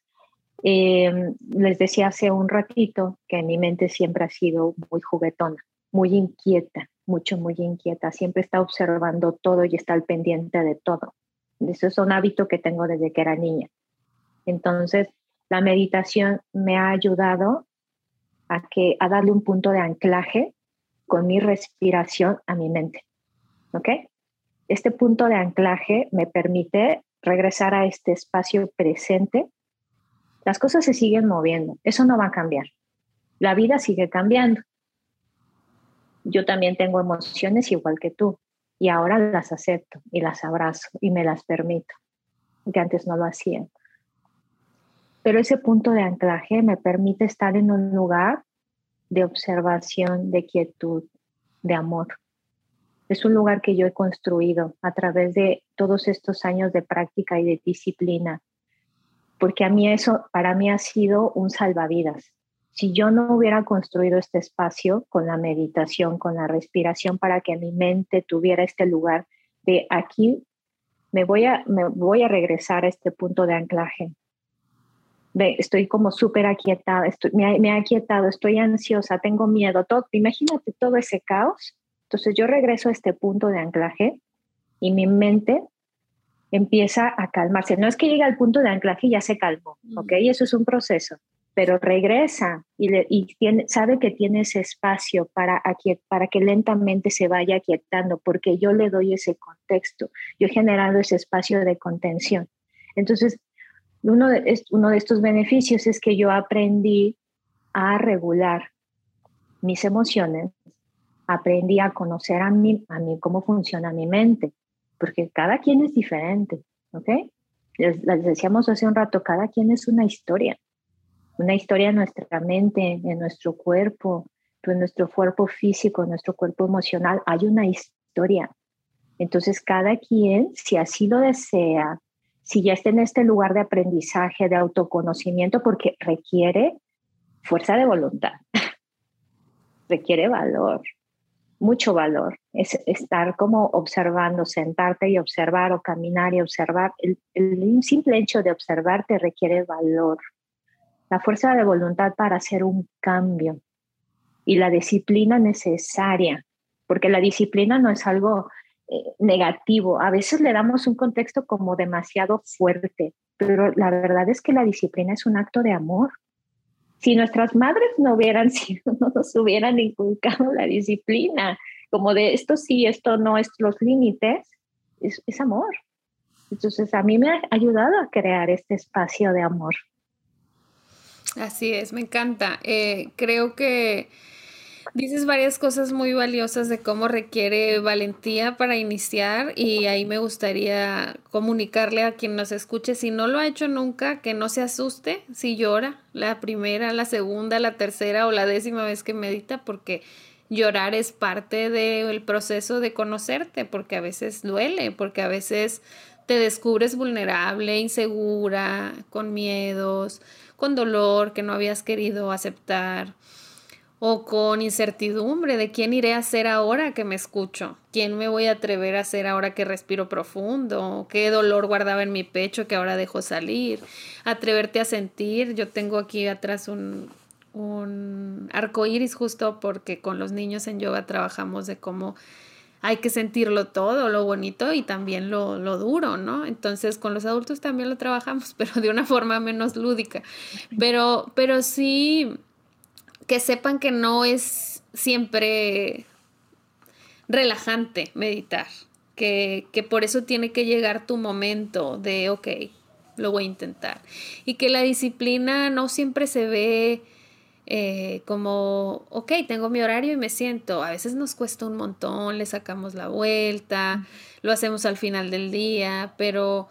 eh, les decía hace un ratito que mi mente siempre ha sido muy juguetona muy inquieta, mucho, muy inquieta, siempre está observando todo y está al pendiente de todo. Eso es un hábito que tengo desde que era niña. Entonces, la meditación me ha ayudado a, que, a darle un punto de anclaje con mi respiración a mi mente. ¿Ok? Este punto de anclaje me permite regresar a este espacio presente. Las cosas se siguen moviendo, eso no va a cambiar. La vida sigue cambiando. Yo también tengo emociones igual que tú y ahora las acepto y las abrazo y me las permito, que antes no lo hacía. Pero ese punto de anclaje me permite estar en un lugar de observación, de quietud, de amor. Es un lugar que yo he construido a través de todos estos años de práctica y de disciplina, porque a mí eso, para mí ha sido un salvavidas. Si yo no hubiera construido este espacio con la meditación, con la respiración, para que mi mente tuviera este lugar de aquí, me voy a, me voy a regresar a este punto de anclaje. Estoy como súper aquietada, estoy, me, me, he aquietado, estoy ansiosa, tengo miedo, todo, imagínate todo ese caos entonces yo regreso a este punto de anclaje y mi mente empieza a calmarse. No es que llegue al punto de anclaje y ya se calmó, ¿ok? Eso es un proceso, pero regresa y, sabe que tiene ese espacio para, para que lentamente se vaya aquietando, porque yo le doy ese contexto, yo he generado ese espacio de contención. Entonces, uno de, uno de estos beneficios es que yo aprendí a regular mis emociones aprendí a conocer a mí, a mí cómo funciona mi mente, porque cada quien es diferente, ¿ok? Les, decíamos hace un rato, cada quien es una historia, una historia en nuestra mente, en nuestro cuerpo, en nuestro cuerpo físico, en nuestro cuerpo emocional, hay una historia. Entonces, cada quien, si así lo desea, si ya está en este lugar de aprendizaje, de autoconocimiento, porque requiere fuerza de voluntad, requiere valor, mucho valor. Es estar como observando, sentarte y observar o caminar y observar. El, el, simple hecho de observarte requiere valor. La fuerza de voluntad para hacer un cambio y la disciplina necesaria, porque la disciplina no es algo eh, negativo. A veces le damos un contexto como demasiado fuerte, pero la verdad es que la disciplina es un acto de amor si nuestras madres no hubieran sido, no nos hubieran inculcado la disciplina, como de esto sí, esto no, es los límites, es, amor. Entonces a mí me ha ayudado a crear este espacio de amor. Así es, me encanta. Eh, creo que Dices varias cosas muy valiosas de cómo requiere valentía para iniciar y ahí me gustaría comunicarle a quien nos escuche, si no lo ha hecho nunca, que no se asuste si llora la primera, la segunda, la tercera o la décima vez que medita, porque llorar es parte del proceso de conocerte, porque a veces duele, porque a veces te descubres vulnerable, insegura, con miedos, con dolor que no habías querido aceptar o con incertidumbre de quién iré a ser ahora que me escucho, quién me voy a atrever a ser ahora que respiro profundo, qué dolor guardaba en mi pecho que ahora dejo salir, atreverte a sentir. Yo tengo aquí atrás un, un arco iris justo porque con los niños en yoga trabajamos de cómo hay que sentirlo todo, lo bonito y también lo, lo, duro, ¿no? Entonces con los adultos también lo trabajamos, pero de una forma menos lúdica. Pero, pero sí que sepan que no es siempre relajante meditar, que, por eso tiene que llegar tu momento de, ok, lo voy a intentar. Y que la disciplina no siempre se ve eh, como, ok, tengo mi horario y me siento. A veces nos cuesta un montón, le sacamos la vuelta, lo hacemos al final del día, pero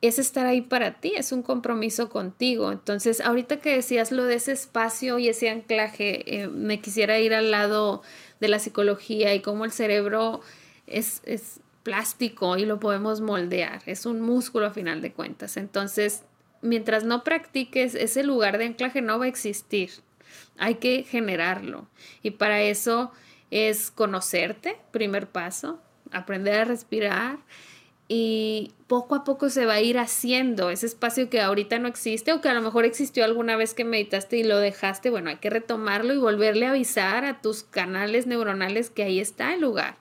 es estar ahí para ti, es un compromiso contigo. Entonces, ahorita que decías lo de ese espacio y ese anclaje, eh, me quisiera ir al lado de la psicología y cómo el cerebro es, es plástico y lo podemos moldear, es un músculo a final de cuentas. Entonces, mientras no practiques, ese lugar de anclaje no va a existir. Hay que generarlo. Y para eso es conocerte, primer paso, aprender a respirar y poco a poco se va a ir haciendo ese espacio que ahorita no existe o que a lo mejor existió alguna vez que meditaste y lo dejaste, bueno, hay que retomarlo y volverle a avisar a tus canales neuronales que ahí está el lugar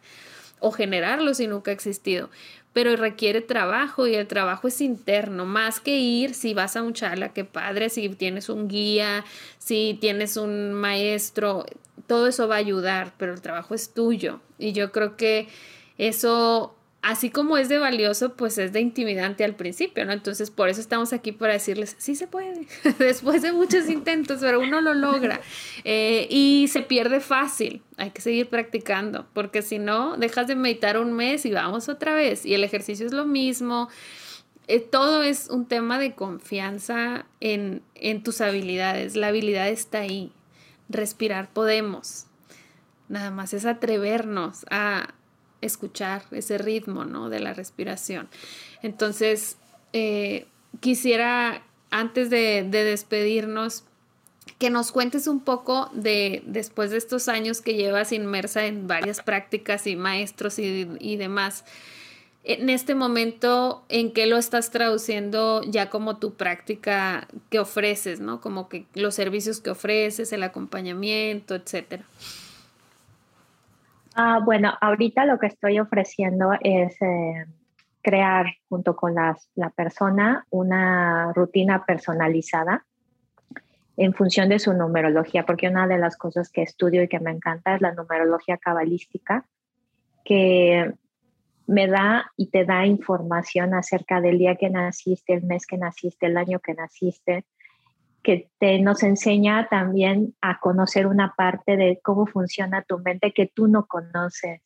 o generarlo si nunca ha existido. pero requiere trabajo y el trabajo es interno, más que ir si vas a un charla, qué padre, si tienes un guía, si tienes un maestro, todo eso va a ayudar, pero el trabajo es tuyo. Y yo creo que eso así como es de valioso, pues es de intimidante al principio, ¿no? Entonces, por eso estamos aquí para decirles, sí se puede, después de muchos intentos, pero uno lo logra eh, y se pierde fácil. Hay que seguir practicando, porque si no, dejas de meditar un mes y vamos otra vez. Y el ejercicio es lo mismo. Eh, todo es un tema de confianza en, en tus habilidades. La habilidad está ahí. Respirar podemos. Nada más es atrevernos a, escuchar ese ritmo, ¿no? De la respiración. Entonces, eh, quisiera, antes de, despedirnos, que nos cuentes un poco de, después de estos años que llevas inmersa en varias prácticas y maestros y, y demás, en este momento, ¿en qué lo estás traduciendo ya como tu práctica que ofreces, ¿no? Como que los servicios que ofreces, el acompañamiento, etcétera. Ah, bueno, ahorita lo que estoy ofreciendo es eh, crear junto con la persona una rutina personalizada en función de su numerología, porque una de las cosas que estudio y que me encanta es la numerología cabalística, que me da y te da información acerca del día que naciste, el mes que naciste, el año que naciste, que te, nos enseña también a conocer una parte de cómo funciona tu mente que tú no conoces,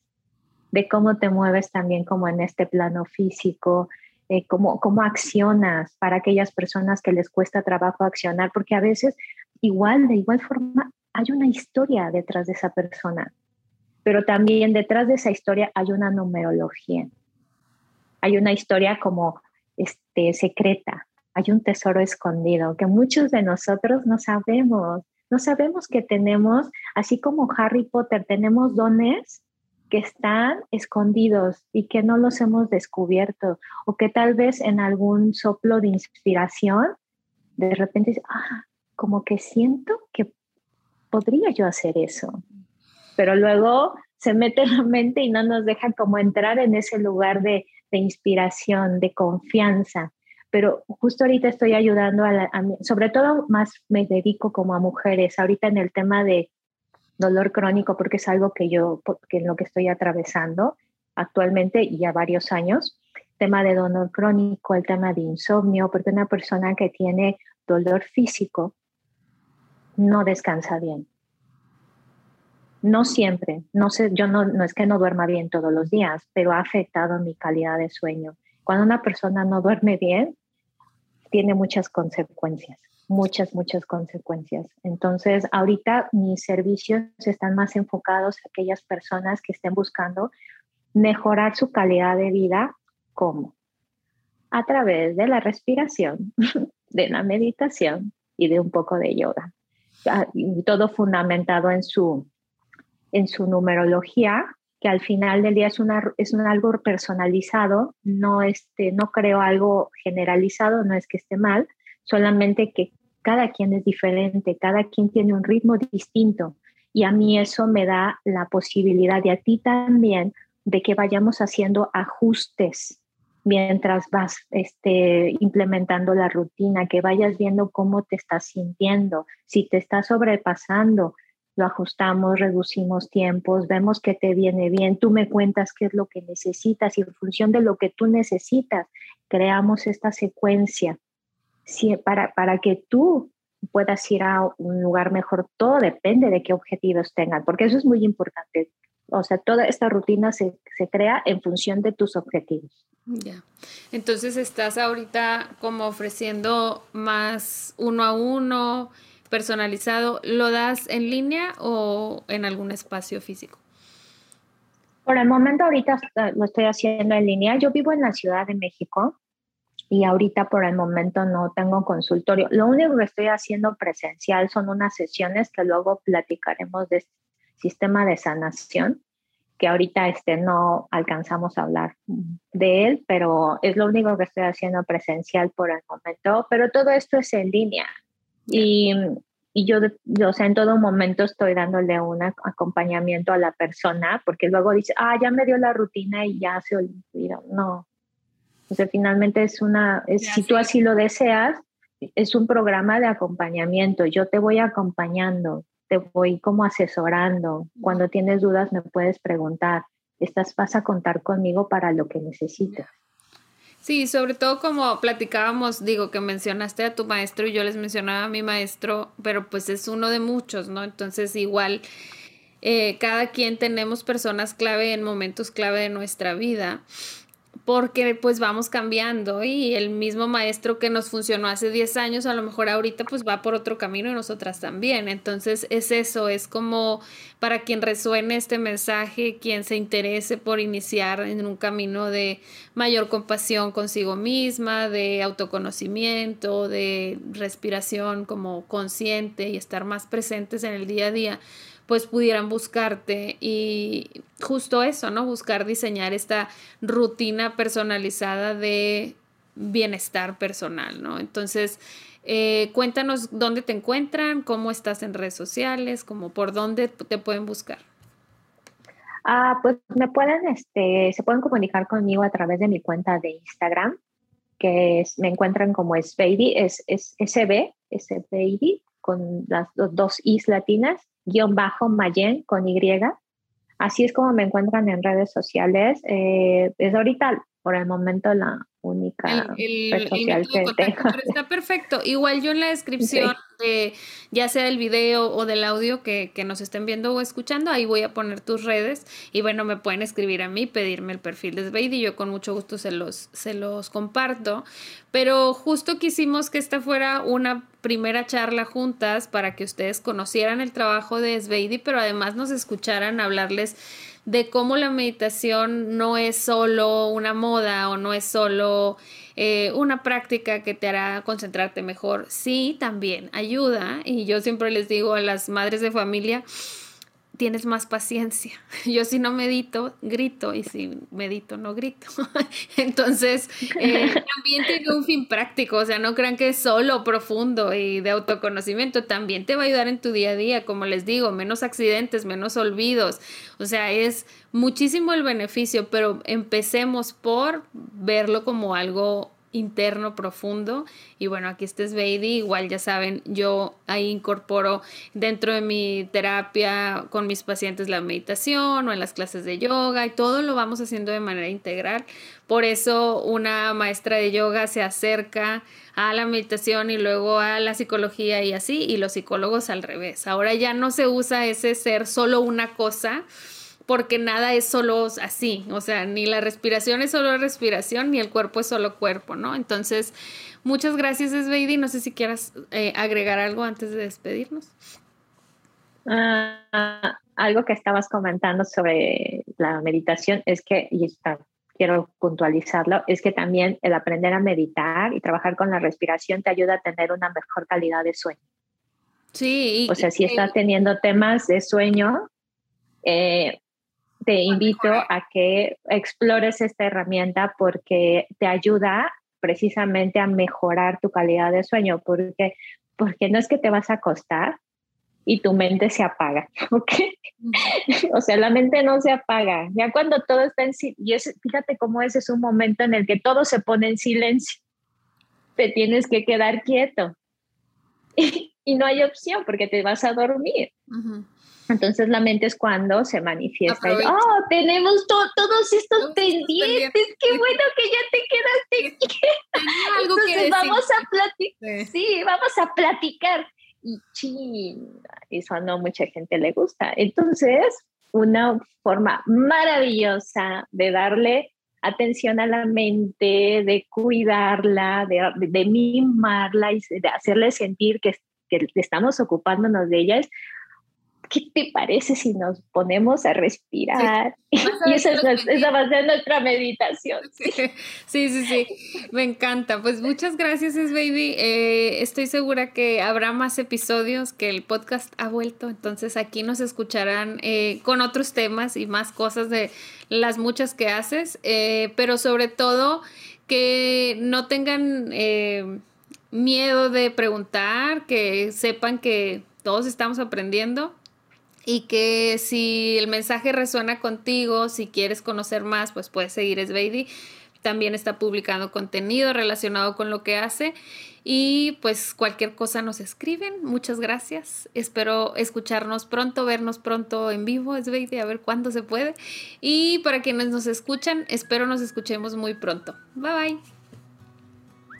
de cómo te mueves también como en este plano físico, eh, cómo, cómo accionas para aquellas personas que les cuesta trabajo accionar, porque a veces igual, de igual forma, hay una historia detrás de esa persona, pero también detrás de esa historia hay una numerología, hay una historia como este, secreta, hay un tesoro escondido que muchos de nosotros no sabemos. No sabemos que tenemos, así como Harry Potter, tenemos dones que están escondidos y que no los hemos descubierto o que tal vez en algún soplo de inspiración de repente ah, como que siento que podría yo hacer eso. Pero luego se mete en la mente y no nos deja como entrar en ese lugar de, de inspiración, de confianza pero justo ahorita estoy ayudando a, sobre todo más me dedico como a mujeres, ahorita en el tema de dolor crónico, porque es algo que yo, que en lo que estoy atravesando actualmente y ya varios años, tema de dolor crónico, el tema de insomnio, porque una persona que tiene dolor físico no descansa bien. No siempre, no sé, yo no, no es que no duerma bien todos los días, pero ha afectado mi calidad de sueño. Cuando una persona no duerme bien, tiene muchas consecuencias, muchas, muchas consecuencias. Entonces, ahorita mis servicios están más enfocados a aquellas personas que estén buscando mejorar su calidad de vida. ¿Cómo? A través de la respiración, de la meditación y de un poco de yoga. Ah, todo fundamentado en su, en su numerología que al final del día es, una, es un algo personalizado, no, este, no creo algo generalizado, no es que esté mal, solamente que cada quien es diferente, cada quien tiene un ritmo distinto. Y a mí eso me da la posibilidad y a ti también de que vayamos haciendo ajustes mientras vas este, implementando la rutina, que vayas viendo cómo te estás sintiendo, si te estás sobrepasando, lo ajustamos, reducimos tiempos, vemos que te viene bien, tú me cuentas qué es lo que necesitas y en función de lo que tú necesitas, creamos esta secuencia para, para que tú puedas ir a un lugar mejor. Todo depende de qué objetivos tengas, porque eso es muy importante. O sea, toda esta rutina se, se crea en función de tus objetivos. Ya. Entonces estás ahorita como ofreciendo más uno a uno, personalizado, ¿lo das en línea o en algún espacio físico? Por el momento ahorita lo estoy haciendo en línea. Yo vivo en la Ciudad de México y ahorita por el momento no tengo consultorio. Lo único que estoy haciendo presencial son unas sesiones que luego platicaremos de sistema de sanación, que ahorita este, no alcanzamos a hablar de él, pero es lo único que estoy haciendo presencial por el momento. Pero todo esto es en línea. Y, y yo, yo, sea, en todo momento estoy dándole un acompañamiento a la persona, porque luego dice, ah, ya me dio la rutina y ya se olvidó. No, O sea, finalmente es una, si tú así lo deseas, es un programa de acompañamiento. Yo te voy acompañando, te voy como asesorando. Cuando tienes dudas me puedes preguntar. Estás, vas a contar conmigo para lo que necesites. Sí, sobre todo como platicábamos, digo que mencionaste a tu maestro y yo les mencionaba a mi maestro, pero pues es uno de muchos, ¿no? Entonces igual eh, cada quien tenemos personas clave en momentos clave de nuestra vida porque pues vamos cambiando y el mismo maestro que nos funcionó hace 10 años a lo mejor ahorita pues va por otro camino y nosotras también. Entonces es eso, es como para quien resuene este mensaje, quien se interese por iniciar en un camino de mayor compasión consigo misma, de autoconocimiento, de respiración como consciente y estar más presentes en el día a día pues pudieran buscarte y justo eso, ¿no? Buscar diseñar esta rutina personalizada de bienestar personal, ¿no? Entonces, eh, cuéntanos dónde te encuentran, cómo estás en redes sociales, como por dónde te pueden buscar. Ah, pues me pueden, este, se pueden comunicar conmigo a través de mi cuenta de Instagram, que es, me encuentran como es baby, es, es SB, baby, con las dos Is latinas, guion bajo Mayen con Y. Así es como me encuentran en redes sociales. Eh, es ahorita, por el momento, la única red social que tengo. está perfecto. Igual yo en la descripción de ya sea del video o del audio que, que, nos estén viendo o escuchando, ahí voy a poner tus redes y bueno, me pueden escribir a mí, pedirme el perfil de Sveid y yo con mucho gusto se los, se los comparto. Pero justo quisimos que esta fuera una primera charla juntas para que ustedes conocieran el trabajo de Sveidi, pero además nos escucharan hablarles de cómo la meditación no es solo una moda o no es solo eh, una práctica que te hará concentrarte mejor. Sí, también ayuda. Y yo siempre les digo a las madres de familia, tienes más paciencia. Yo si no medito, grito y si medito, no grito. Entonces, eh, también tiene un fin práctico, o sea, no crean que es solo profundo y de autoconocimiento, también te va a ayudar en tu día a día, como les digo, menos accidentes, menos olvidos, o sea, es muchísimo el beneficio, pero empecemos por verlo como algo interno profundo. Y bueno, aquí este es Beidi. Igual ya saben, yo ahí incorporo dentro de mi terapia con mis pacientes la meditación o en las clases de yoga y todo lo vamos haciendo de manera integral. Por eso una maestra de yoga se acerca a la meditación y luego a la psicología y así, y los psicólogos al revés. Ahora ya no se usa ese ser solo una cosa, porque nada es solo así, o sea, ni la respiración es solo respiración, ni el cuerpo es solo cuerpo, ¿no? Entonces, muchas gracias, Esveidi. No sé si quieras eh, agregar algo antes de despedirnos. Ah, algo que estabas comentando sobre la meditación es que, y está, quiero puntualizarlo, es que también el aprender a meditar y trabajar con la respiración te ayuda a tener una mejor calidad de sueño. Sí. o sea, si estás teniendo temas de sueño, eh, te invito a que explores esta herramienta porque te ayuda precisamente a mejorar tu calidad de sueño, porque, porque no es que te vas a acostar y tu mente se apaga, ¿ok? o sea, la mente no se apaga. Ya cuando todo está en silencio, fíjate cómo ese es un momento en el que todo se pone en silencio. Te tienes que quedar quieto. Y, no hay opción porque te vas a dormir. Entonces la mente es cuando se manifiesta. Y, oh, tenemos todos estos pendientes. Qué bueno que ya te quedaste Entonces vamos a platicar. Sí. vamos a platicar. Y ching, eso no mucha gente le gusta. Entonces, una forma maravillosa de darle atención a la mente, de cuidarla, de, de mimarla y de hacerle sentir que, que estamos ocupándonos de ella es ¿qué te parece si nos ponemos a respirar? Y esa es, esa va a ser nuestra meditación. Sí, sí, sí, me encanta. Pues muchas gracias, es baby. Eh, estoy segura que habrá más episodios, que el podcast ha vuelto, entonces aquí nos escucharán eh, con otros temas y más cosas de las muchas que haces, eh, pero sobre todo que no tengan miedo de preguntar, que sepan que todos estamos aprendiendo y que si el mensaje resuena contigo, si quieres conocer más, pues puedes seguir Sveidi. también está publicando contenido relacionado con lo que hace. Y pues cualquier cosa nos escriben. Muchas gracias. Espero escucharnos pronto, vernos pronto en vivo, es a ver cuándo se puede. Y para quienes nos escuchan, espero nos escuchemos muy pronto. Bye bye.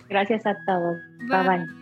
Gracias a todos. bye. bye.